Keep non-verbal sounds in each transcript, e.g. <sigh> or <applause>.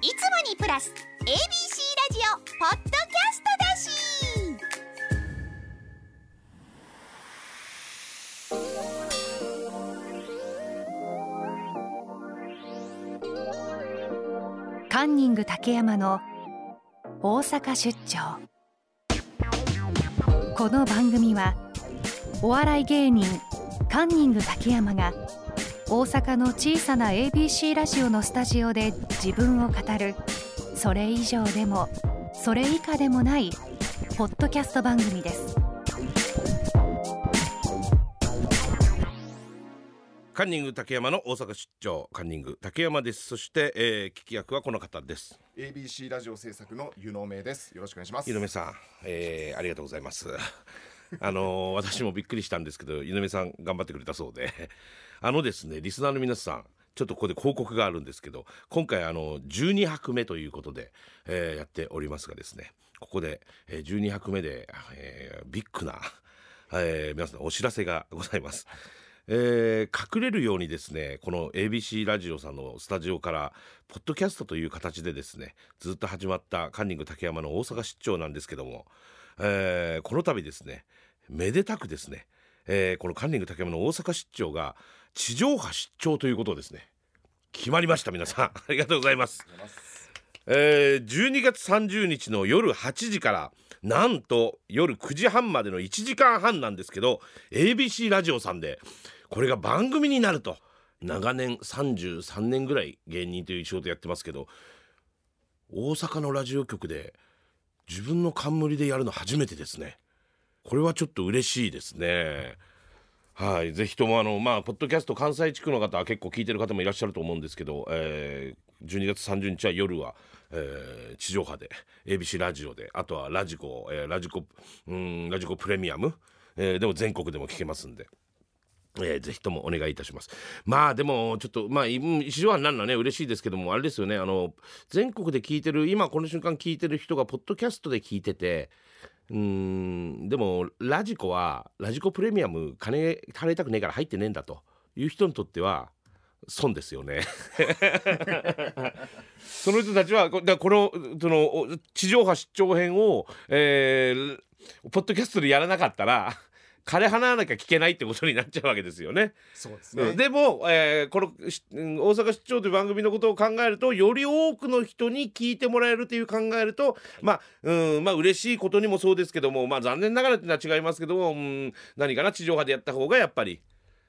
いつもにプラス ABC ラジオポッドキャストだし。カンニング竹山の大阪出張。この番組はお笑い芸人カンニング竹山が大阪の小さな ABC ラジオのスタジオで自分を語る。それ以上でもそれ以下でもないポッドキャスト番組です。カンニング竹山の大阪出張カンニング竹山です。そして、えー、聞き役はこの方です。ABC ラジオ制作の湯野目です。よろしくお願いします。井上さん、えー、ありがとうございますあのー私もびっくりしたんですけど井上さん頑張ってくれたそうで <laughs> あのですねリスナーの皆さんちょっとここで広告があるんですけど今回あの12泊目ということで、えーやっておりますがですねここで、えー12泊目で、えービッグな、えー皆さんお知らせがございます。えー隠れるようにですねこの ABC ラジオさんのスタジオからポッドキャストという形でですねずっと始まったカンニング竹山の大阪出張なんですけども、えーこの度ですねめでたくですね、えーこのカンニング竹山の大阪出張が地上波出張ということをですね決まりました皆さん <laughs> ありがとうございます。えー12月30日の夜8時からなんと夜9時半までの1時間半なんですけど ABC ラジオさんでこれが番組になると。長年33年ぐらい芸人という仕事やってますけど大阪のラジオ局で自分の冠でやるの初めてですね。これはちょっと嬉しいですね。はいぜひともあのまあポッドキャスト関西地区の方は結構聞いてる方もいらっしゃると思うんですけど、えー12月30日は夜は、えー地上波で ABC ラジオであとはラジコ、えーラジコうんラジコプレミアム、えーでも全国でも聞けますんで。えーぜひともお願いいたします。まあでもちょっとまあうん一上半になるのはね嬉しいですけどもあれですよねあの全国で聞いてる今この瞬間聞いてる人がポッドキャストで聞いててうーんでもラジコはラジコプレミアム金払いたくねえから入ってねえんだという人にとっては損ですよね。<laughs> その人たちはこのそのお地上波出張編を、えーポッドキャストでやらなかったら金払わなきゃ聞けないってことになっちゃうわけですよね。そうですね。でも、えーこの大阪出張という番組のことを考えるとより多くの人に聞いてもらえるという考えると、まあうんまあ嬉しいことにもそうですけども、まあ、残念ながらっていうのは違いますけども、うん、何かな地上波でやった方がやっぱり。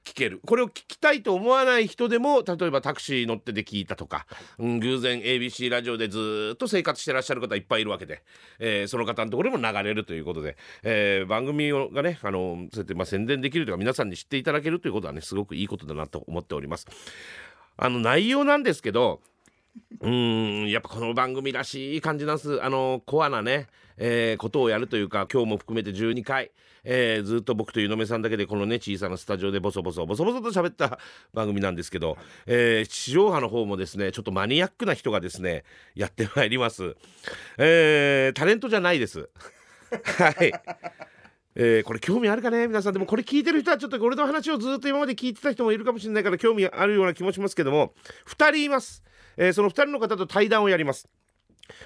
聞けるこれを聞きたいと思わない人でも例えばタクシー乗ってで聞いたとか、うん、偶然 ABC ラジオでずーっと生活してらっしゃる方いっぱいいるわけで、えーその方のところにも流れるということで、えー番組をがねあのそうやってまあ宣伝できるというか皆さんに知っていただけるということはねすごくいいことだなと思っております。あの内容なんですけどうんやっぱこの番組らしい感じなんです。あのコアなね、えーことをやるというか今日も含めて12回、えーずっと僕と湯野さんだけでこのね小さなスタジオでボソボソボソボソと喋った番組なんですけど、えー地上波の方もですねちょっとマニアックな人がですねやってまいります、えータレントじゃないです。はい。えーこれ興味あるかね皆さん。でもこれ聞いてる人はちょっと俺の話をずっと今まで聞いてた人もいるかもしれないから興味あるような気もしますけども2人います、えーその2人の方と対談をやります。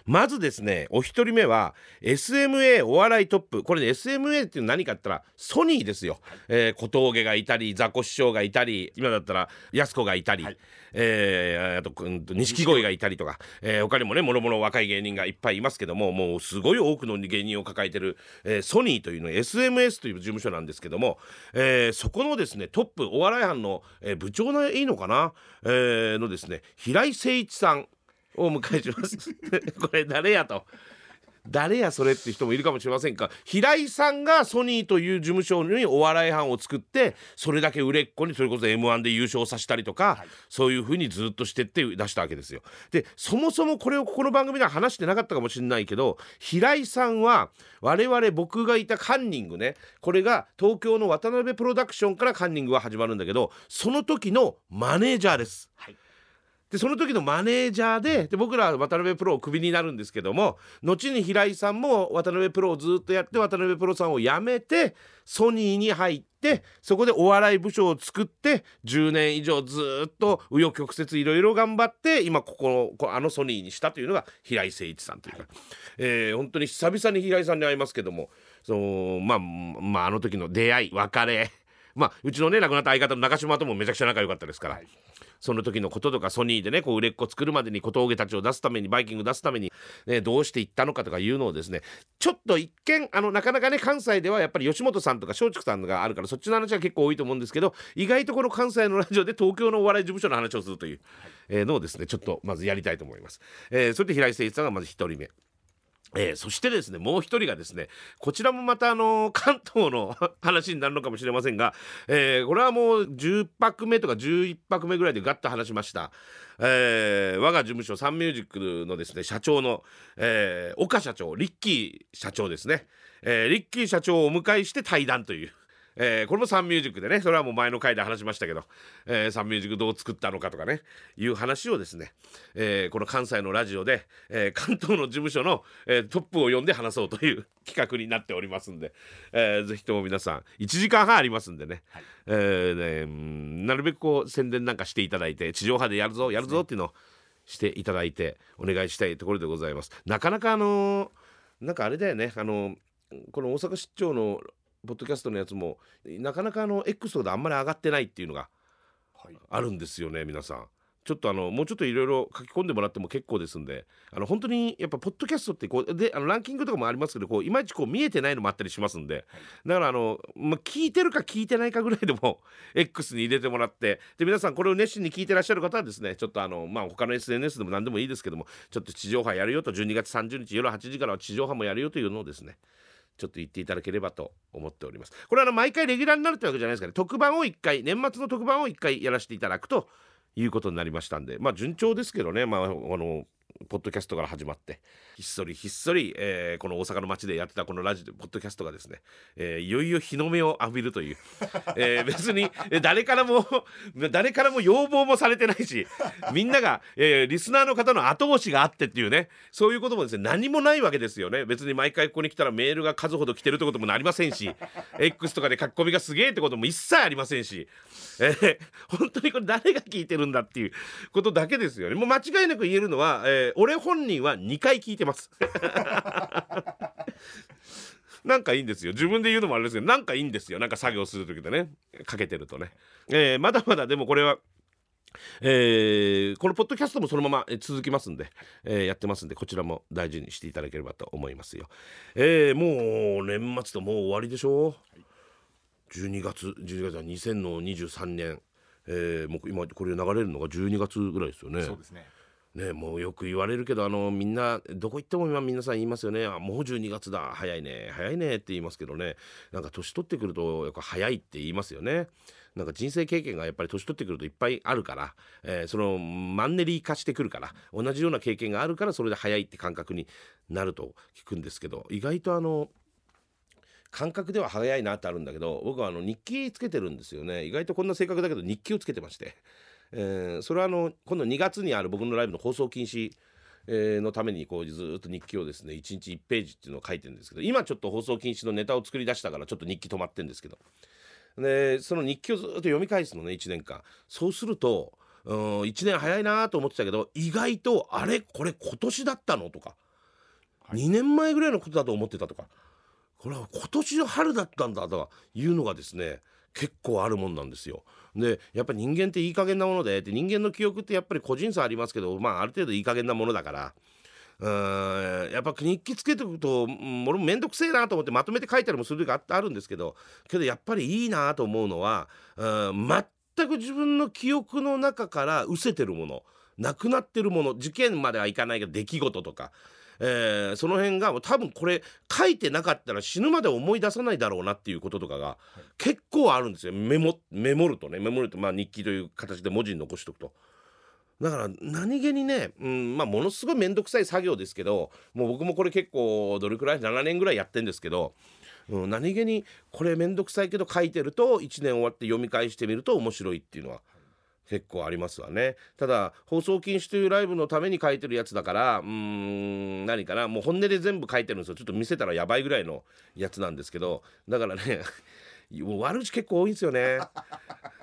まずですねお一人目は SMA お笑いトップ。これね SMA っていうの何かって言ったらソニーですよ、えー小峠がいたりザコ師匠がいたり今だったらやす子がいたり、えーあとうんと錦鯉がいたりとか、えー他にもねもろもろ若い芸人がいっぱいいますけどももうすごい多くの芸人を抱えてる、えーソニーというの SMS という事務所なんですけども、えーそこのですねトップお笑い班の、えー部長のいいのかな、えーのですね平井誠一さんをお迎えします。<laughs> これ誰やと。誰やそれって人もいるかもしれませんが平井さんがソニーという事務所にお笑い班を作ってそれだけ売れっ子にそれこそ m 1で優勝させたりとか、そういうふうにずっとしてって出したわけですよ。でそもそもこれをここの番組では話してなかったかもしれないけど平井さんは我々僕がいたカンニングねこれが東京の渡辺プロダクションからカンニングは始まるんだけどその時のマネージャーです。でその時のマネージャーでで僕らは渡辺プロをクビになるんですけども後に平井さんも渡辺プロをずっとやって渡辺プロさんを辞めてソニーに入ってそこでお笑い部署を作って10年以上ずっと紆余曲折いろいろ頑張って今ここのこあのソニーにしたというのが平井誠一さんというか、えー本当に久々に平井さんに会いますけどもそのまあまああの時の出会い別れ。<laughs> まあうちのね亡くなった相方の中島ともめちゃくちゃ仲良かったですから。その時のこととかソニーでねこう売れっ子作るまでに小峠たちを出すためにバイキング出すために、ね、どうしていったのかとかいうのをですねちょっと一見あのなかなかね関西ではやっぱり吉本さんとか松竹さんがあるからそっちの話が結構多いと思うんですけど意外とこの関西のラジオで <laughs> 東京のお笑い事務所の話をするという、えのをですねちょっとまずやりたいと思います。えーそれで平井誠一さんがまず一人目。えーそしてですねもう一人がですねこちらもまたあの <laughs> 関東の話になるのかもしれませんが、えーこれはもう10泊目とか11泊目ぐらいでガッと話しました、えー我が事務所サンミュージックのですね社長の、えー岡社長リッキー社長ですね、えーリッキー社長をお迎えして対談という。えーこれもサンミュージックでねそれはもう前の回で話しましたけど、えーサンミュージックどう作ったのかとかねいう話をですね、えーこの関西のラジオで、えー関東の事務所の、えートップを呼んで話そうという企画になっておりますんで、えーぜひとも皆さん1時間半ありますんでね,、えーねうんなるべくこう宣伝なんかしていただいて地上波でやるぞやるぞっていうのをしていただいてお願いしたいところでございます。なかなかあのーなんかあれだよねあのこの大阪出張のポッドキャストのやつもなかなかあの X とかであんまり上がってないっていうのがはい。あるんですよね皆さん。ちょっとあのもうちょっといろいろ書き込んでもらっても結構ですんであの本当にやっぱポッドキャストってこうであのランキングとかもありますけどこういまいちこう見えてないのもあったりしますんで。だからあの、まあ、聞いてるか聞いてないかぐらいでも <laughs> X に入れてもらってで皆さんこれを熱心に聞いてらっしゃる方はですねちょっとあのまあ他の SNS でも何でもいいですけどもちょっと地上波やるよと12月30日夜8時からは地上波もやるよというのをですねちょっと言っていただければと思っております。これはあの毎回レギュラーになるってわけじゃないですかね、特番を1回年末の特番を1回やらせていただくということになりましたんでまあ順調ですけどねまああのポッドキャストから始まってひっそりひっそり、えーこの大阪の街でやってたこのラジオポッドキャストがですね、えーいよいよ日の目を浴びるという、<laughs> えー別に誰からも誰からも要望もされてないしみんなが、えーリスナーの方の後押しがあってっていうねそういうこともですね何もないわけですよね。別に毎回ここに来たらメールが数ほど来てるってこともなりませんし <laughs> X とかで書き込みがすげえってことも一切ありませんし、えー本当にこれ誰が聞いてるんだっていうことだけですよね。もう間違いなく言えるのは、えー俺本人は2回聞いてます。<laughs> なんかいいんですよ。自分で言うのもあれですけどなんかいいんですよ。なんか作業する時でね。かけてるとね、えーまだまだでもこれはえーこのポッドキャストもそのままえー続きますんで、えーやってますんでこちらも大事にしていただければと思いますよ。えーもう年末ともう終わりでしょ、12月12月は2023年、えーもう今これ流れるのが12月ぐらいですよね。そうですねねもうよく言われるけどあのみんなどこ行っても今皆さん言いますよね。あもう12月だ。早いね早いねって言いますけどね。なんか年取ってくるとやっぱ早いって言いますよね。なんか人生経験がやっぱり年取ってくるといっぱいあるから、えーそのマンネリ化してくるから同じような経験があるからそれで早いって感覚になると聞くんですけど意外とあの感覚では早いなってあるんだけど僕はあの日記つけてるんですよね。意外とこんな性格だけど日記をつけてまして、えーそれはあの今度2月にある僕のライブの放送禁止えーのためにこうずーっと日記をですね1日1ページっていうのを書いてるんですけど今ちょっと放送禁止のネタを作り出したからちょっと日記止まってるんですけど。でその日記をずーっと読み返すのね1年間。そうするとうん1年早いなと思ってたけど意外とあれ？これ今年だったの？とか、2年前ぐらいのことだと思ってたとか。これは今年の春だったんだとかいうのがですね結構あるもんなんですよ。でやっぱり人間っていい加減なものでで人間の記憶ってやっぱり個人差ありますけど、まあ、ある程度いい加減なものだから。うんやっぱ日記つけておくと俺も面倒くせえなと思ってまとめて書いたりもする時ああるんですけどけどやっぱりいいなと思うのはうん全く自分の記憶の中から失せてるものなくなってるもの事件まではいかないけど出来事とか、えーその辺が多分これ書いてなかったら死ぬまで思い出さないだろうなっていうこととかが結構あるんですよ。メモメモるとね。メモるとまあ日記という形で文字に残しておくと。だから何気にね、うんまあ、ものすごい面倒くさい作業ですけどもう僕もこれ結構どれくらい7年ぐらいやってんですけど、うん、何気にこれ面倒くさいけど書いてると1年終わって読み返してみると面白いっていうのは結構ありますわね。ただ放送禁止というライブのために書いてるやつだからうーん何かな。もう本音で全部書いてるんですよ。ちょっと見せたらやばいぐらいのやつなんですけどだからねもう悪口結構多いんですよね。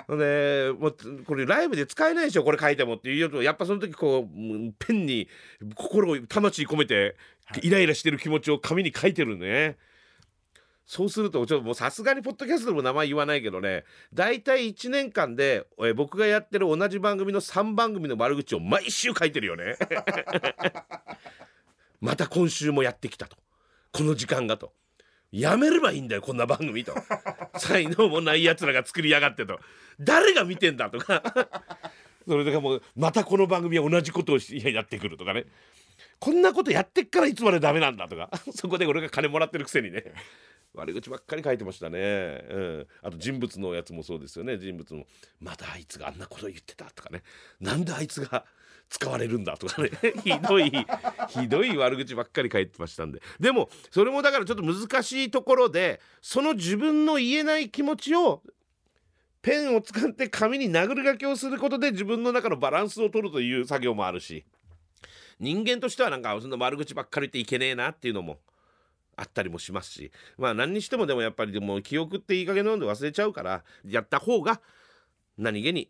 でもうこれライブで使えないでしょこれ書いてもって。いうよとやっぱその時こううんペンに心を魂込めてイライラしてる気持ちを紙に書いてるね。そうするとちょっともうさすがにポッドキャストでも名前言わないけどね大体1年間でえ僕がやってる同じ番組の3番組の悪口を毎週書いてるよね。<laughs> また今週もやってきたと。この時間がと。やめればいいんだよこんな番組と。才能もないやつらが作りやがってと。誰が見てんだとか。<laughs> それとかもうまたこの番組は同じことをやってくるとかね。こんなことやってっからいつまでダメなんだとか。そこで俺が金もらってるくせにね。悪口ばっかり書いてましたね、うん、あと人物のやつもそうですよね。人物もまたあいつがあんなこと言ってたとかね。なんであいつが使われるんだとかね。<laughs> ひどいひどい悪口ばっかり書いてましたんで。でもそれもだからちょっと難しいところでその自分の言えない気持ちをペンを使って紙に殴り書きをすることで自分の中のバランスを取るという作業もあるし。人間としてはなんかそんな悪口ばっかり言っていけねえなっていうのもあったりもしますしまあ何にしてもでもやっぱりでも記憶っていい加減飲んで忘れちゃうからやった方が何気に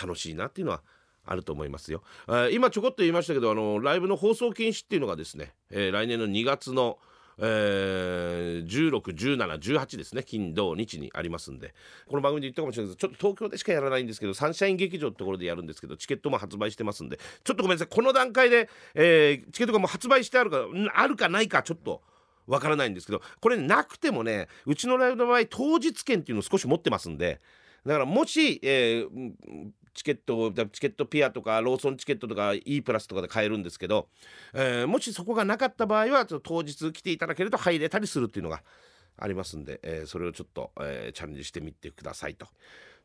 楽しいなっていうのはあると思いますよ。えー今ちょこっと言いましたけどあのライブの放送禁止っていうのがですね、えー来年の2月の、えー、161718ですね金土日にありますんでこの番組で言ったかもしれないですちょっと東京でしかやらないんですけどサンシャイン劇場ってところでやるんですけどチケットも発売してますんでちょっとごめんなさいこの段階で、えーチケットがもう発売してあるかあるかないかちょっと。わからないんですけどこれなくてもねうちのライブの場合当日券っていうのを少し持ってますんでだからもし、えーチケットチケットピアとかローソンチケットとか E プラスとかで買えるんですけど、えーもしそこがなかった場合はちょっと当日来ていただけると入れたりするっていうのがありますんで、えーそれをちょっと、えチャレンジしてみてくださいと。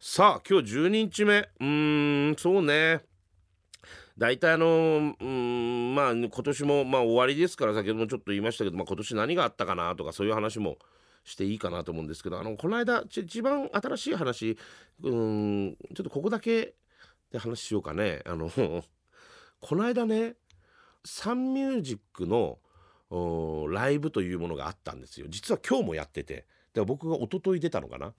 さあ今日12日目。うーんそうね。大体あのうんまあ今年もまあ終わりですから先ほどもちょっと言いましたけど、まあ、今年何があったかなとかそういう話もしていいかなと思うんですけどあのこの間ち一番新しい話うんちょっとここだけで話しようかね。あの <laughs> この間ねサンミュージックのライブというものがあったんですよ。実は今日もやってて。だから僕が一昨日出たのかな、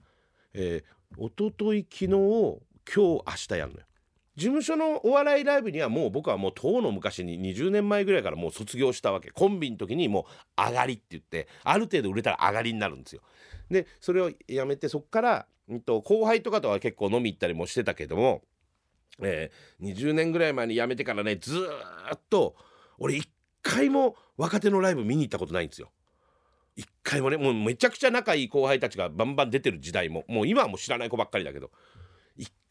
えー、一昨日昨日今日明日やるのよ。事務所のお笑いライブにはもう僕はもう遠の昔に20年前ぐらいからもう卒業したわけコンビの時にもう上がりって言ってある程度売れたら上がりになるんですよ。でそれをやめてそっから、うん、と後輩とかとは結構飲み行ったりもしてたけども、えー20年ぐらい前に辞めてからねずーっと俺一回も若手のライブ見に行ったことないんですよ。一回もねもうめちゃくちゃ仲いい後輩たちがバンバン出てる時代ももう今はもう知らない子ばっかりだけど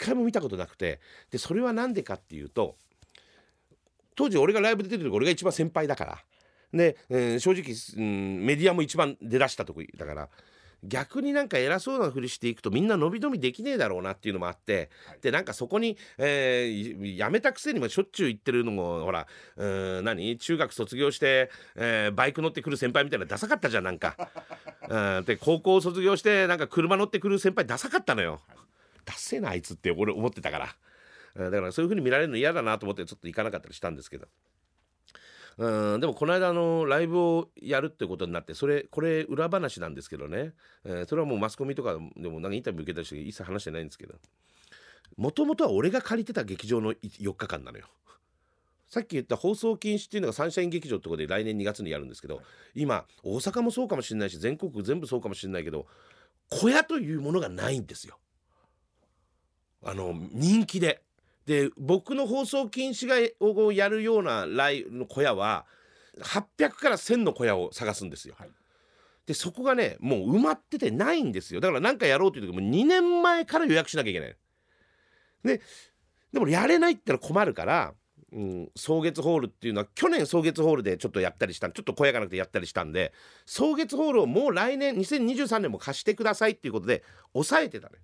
回も見たことなくてでそれは何でかっていうと当時俺がライブで出てる時俺が一番先輩だからで、えー正直、うん、メディアも一番出だした時だから逆になんか偉そうなふりしていくとみんな伸び伸びできねえだろうなっていうのもあって、でなんかそこに、えーやめたくせにもしょっちゅう言ってるのもほらうーん何？中学卒業して、えーバイク乗ってくる先輩みたいなダサかったじゃんなんか。<laughs> うんで高校卒業してなんか車乗ってくる先輩ダサかったのよ。ダッセーなあいつって俺思ってたから。うんだからそういう風に見られるの嫌だなと思ってちょっと行かなかったりしたんですけど。うんでもこの間のライブをやるってことになってそれこれ裏話なんですけどね、えーそれはもうマスコミとかでもなんかインタビュー受けたりして一切話してないんですけどもともとは俺が借りてた劇場の4日間なのよ。さっき言った放送禁止っていうのがサンシャイン劇場ってことで来年2月にやるんですけど今大阪もそうかもしれないし全国全部そうかもしれないけど小屋というものがないんですよ。あの人気で。で僕の放送禁止がをやるようなライの小屋は800から1000の小屋を探すんですよ。はいでそこがねもう埋まっててないんですよだから何かやろうという時も2年前から予約しなきゃいけない。ででもやれないってのは困るから、うん、草月ホールっていうのは去年草月ホールでちょっとやったりしたちょっと小屋がなくてやったりしたんで草月ホールをもう来年2023年も貸してくださいっていうことで抑えてたね。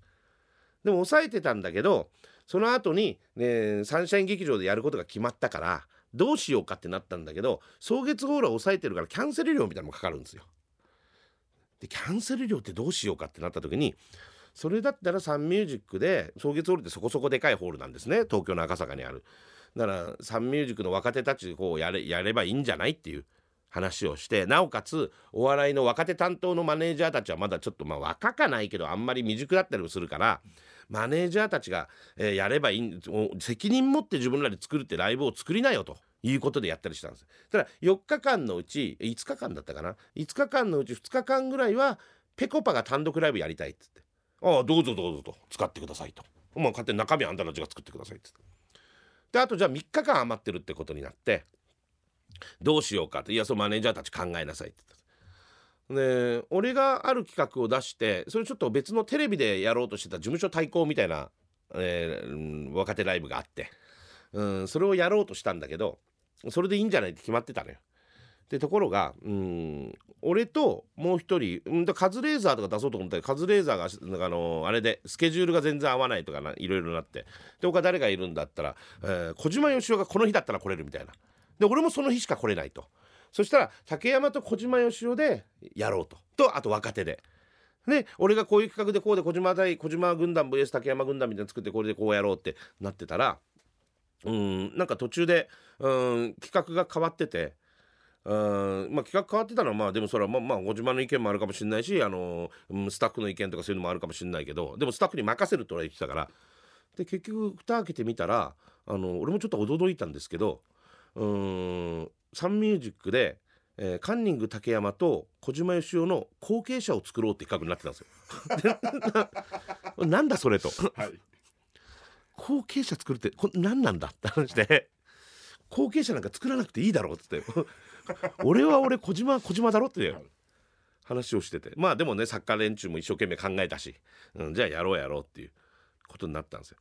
でも抑えてたんだけどその後に、ね、サンシャイン劇場でやることが決まったからどうしようかってなったんだけど草月ホールは抑えてるからキャンセル料みたいなのもかかるんですよ。でキャンセル料ってどうしようかってなった時にそれだったらサンミュージックで草月ホールってそこそこでかいホールなんですね東京の赤坂にあるだからサンミュージックの若手たちでこうやれやればいいんじゃないっていう話をしてなおかつお笑いの若手担当のマネージャーたちはまだちょっとまあ若かないけどあんまり未熟だったりもするからマネージャーたちが、えーやればいいん責任持って自分らで作るってライブを作りなよということでやったりしたんですただ4日間のうち5日間だったかな？5日間のうち2日間ぐらいはぺこぱが単独ライブやりたいっつって「ああどうぞどうぞ」と使ってくださいと。まあ、勝手に中身あんたたちが作ってくださいっつって。であとじゃあ3日間余ってるってことになってどうしようかっていやそのマネージャーたち考えなさいって言ってで俺がある企画を出してそれちょっと別のテレビでやろうとしてた事務所対抗みたいな、えー若手ライブがあって、うん、それをやろうとしたんだけどそれでいいんじゃないって決まってたのよ。でところがうん俺ともう一人うんカズレーザーとか出そうと思ったらカズレーザーがなんかあのあれでスケジュールが全然合わないとかないろいろなって。で他誰がいるんだったら、えー小島よしおがこの日だったら来れるみたいな。で俺もその日しか来れないとそしたら竹山と小島よしおでやろうととあと若手で。で俺がこういう企画でこうで小島対小島軍団 VS 竹山軍団みたいなの作ってこれでこうやろうってなってたらうんなんか途中でうん企画が変わってて。うんまあ、企画変わってたのはまあでもそれはままあ小島の意見もあるかもしれないしあの、スタッフの意見とかそういうのもあるかもしれないけどでもスタッフに任せるって俺は言ってたからで結局蓋開けてみたらあの俺もちょっと驚いたんですけどうーん。サンミュージックで、えーカンニング竹山と小島よしおの後継者を作ろうって企画になってたんですよ。で <laughs> なんだそれと。はい。後継者作るってこれ何なんだって話で。後継者なんか作らなくていいだろうっつって。俺は俺小島は小島だろってはい。話をしてて。まあでもねサッカー連中も一生懸命考えたし、うん、じゃあやろうやろうっていうことになったんですよ。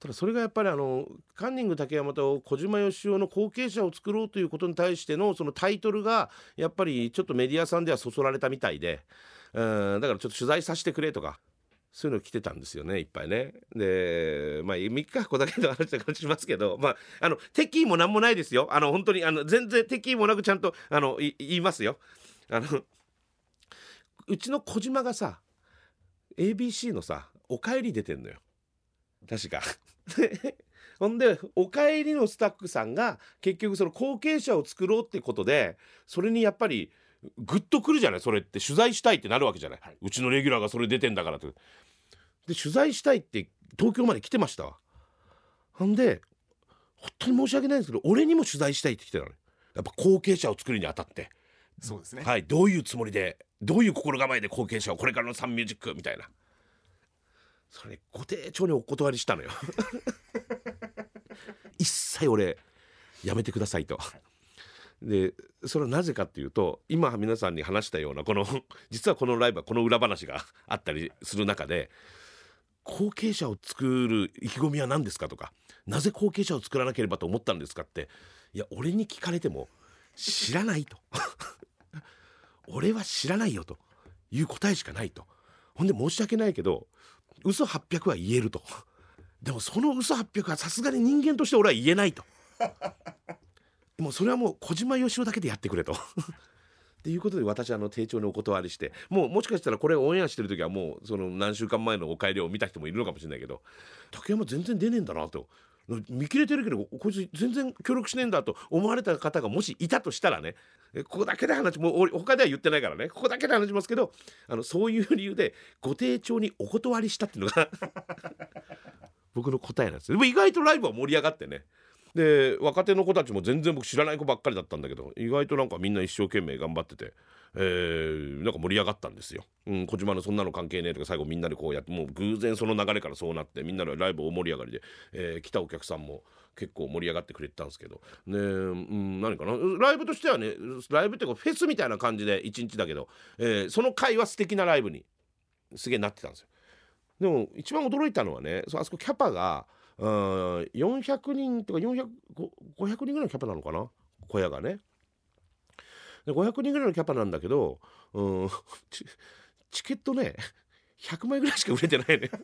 ただそれがやっぱりあのカンニング竹山と小島よしおの後継者を作ろうということに対してのそのタイトルがやっぱりちょっとメディアさんではそそられたみたいで、うん、だからちょっと取材させてくれとかそういうの来てたんですよねいっぱいね。でまあ3日こだけの話だからしますけどまああの敵意も何もないですよあの本当にあの全然敵意もなくちゃんとあの言いますよ。あのうちの小島がさ ABC のさ「おかえり」出てんのよ確か。<laughs> ほんで「おかえり」のスタッフさんが結局その後継者を作ろうってことでそれにやっぱりグッとくるじゃないそれって取材したいってなるわけじゃない、はいうちのレギュラーがそれ出てんだからと。で取材したいって東京まで来てましたわ。ほんで本当に申し訳ないんですけど俺にも取材したいって来てたのよやっぱ後継者を作るにあたって。そうですねはい、どういうつもりでどういう心構えで後継者をこれからのサンミュージックみたいなそれご丁重にお断りしたのよ。<laughs> 一切俺やめてくださいと。でそれはなぜかっていうと今皆さんに話したようなこの実はこのライブはこの裏話があったりする中で後継者を作る意気込みは何ですかとかなぜ後継者を作らなければと思ったんですかっていや俺に聞かれても知らないと。<laughs> 俺は知らないよという答えしかないと。ほんで申し訳ないけど嘘800は言えると。でもその嘘800はさすがに人間として俺は言えないと。もうそれはもう小島よしおだけでやってくれと。っていうことで私あの丁重にお断りしてもうもしかしたらこれオンエアしてる時はもうその何週間前のお帰りを見た人もいるのかもしれないけど竹山全然出ねえんだなと。見切れてるけどこいつ全然協力しねえんだと思われた方がもしいたとしたらねここだけで話もう他では言ってないからねここだけで話しますけどあのそういう理由でご丁重にお断りしたっていうのが僕の答えなんですよ。でも意外とライブは盛り上がってねで若手の子たちも全然僕知らない子ばっかりだったんだけど意外となんかみんな一生懸命頑張ってて、えーなんか盛り上がったんですよ。うん、小島のそんなの関係ねえとか最後みんなでこうやってもう偶然その流れからそうなってみんなのライブ大盛り上がりで、えー来たお客さんも結構盛り上がってくれてたんですけどねうん何かな？ライブとしてはねライブっていうかフェスみたいな感じで1日だけど、えーその回は素敵なライブにすげえなってたんですよ。でも一番驚いたのはねそあそこキャパがうん400人とか400 500人ぐらいのキャパなのかな？小屋がね。で500人ぐらいのキャパなんだけどうん <laughs> チチケットね100枚ぐらいしか売れてないね。<laughs>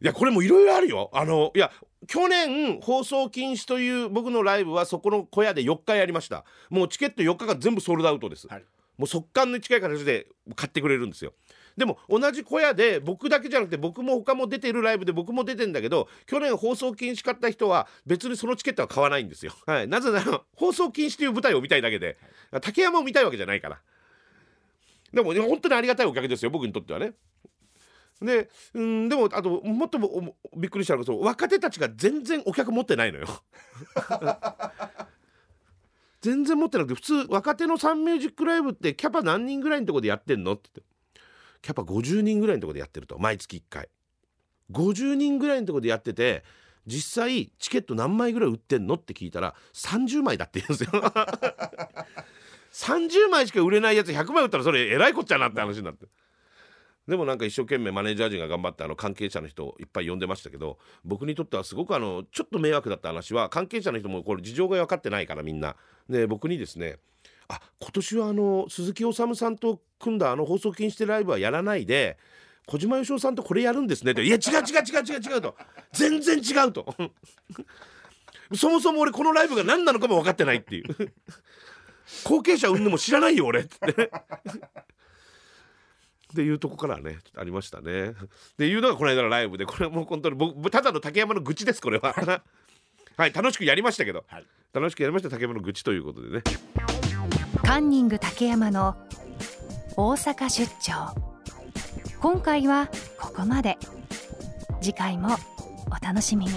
いやこれもいろいろあるよ。あのいや去年放送禁止という僕のライブはそこの小屋で4日やりました。もうチケット4日が全部ソールドアウトです。はいもう速乾に近い形で買ってくれるんですよでも同じ小屋で僕だけじゃなくて僕も他も出てるライブで僕も出てんだけど去年放送禁止買った人は別にそのチケットは買わないんですよ、はい、なぜなら放送禁止という舞台を見たいだけで竹山を見たいわけじゃないから。でも本当にありがたいお客ですよ僕にとってはね。でうんでもあともっともびっくりしたのがそう若手たちが全然お客持ってないのよ。全然持ってなくて普通若手のサンミュージックライブってキャパ何人ぐらいのとこでやってんのって言って。キャパ50人ぐらいのとこでやってると毎月1回。50人ぐらいのとこでやってて実際チケット何枚ぐらい売ってんのって聞いたら30枚だって言うんですよ。<laughs> 30枚しか売れないやつ100枚売ったらそれえらいこっちゃなって話になって。でもなんか一生懸命マネージャー陣が頑張ってあの関係者の人をいっぱい呼んでましたけど僕にとってはすごくあのちょっと迷惑だった話は関係者の人もこれ事情が分かってないからみんな。で僕にですねあ今年はあの鈴木おさむさんと組んだあの放送禁止でライブはやらないで小島よしおさんとこれやるんですねって「いや違う違う違う違う違う」と「全然違う」と。<laughs> そもそも俺このライブが何なのかも分かってないっていう。<laughs> 後継者産んでも知らないよ俺って。<laughs> っていうとこからねありましたね。っていうのがこの間のライブでこれはもう本当に僕ただの竹山の愚痴ですこれは。はい楽しくやりましたけど、はい、楽しくやりました竹山の愚痴ということでね。カンニング竹山の大阪出張今回はここまで次回もお楽しみに。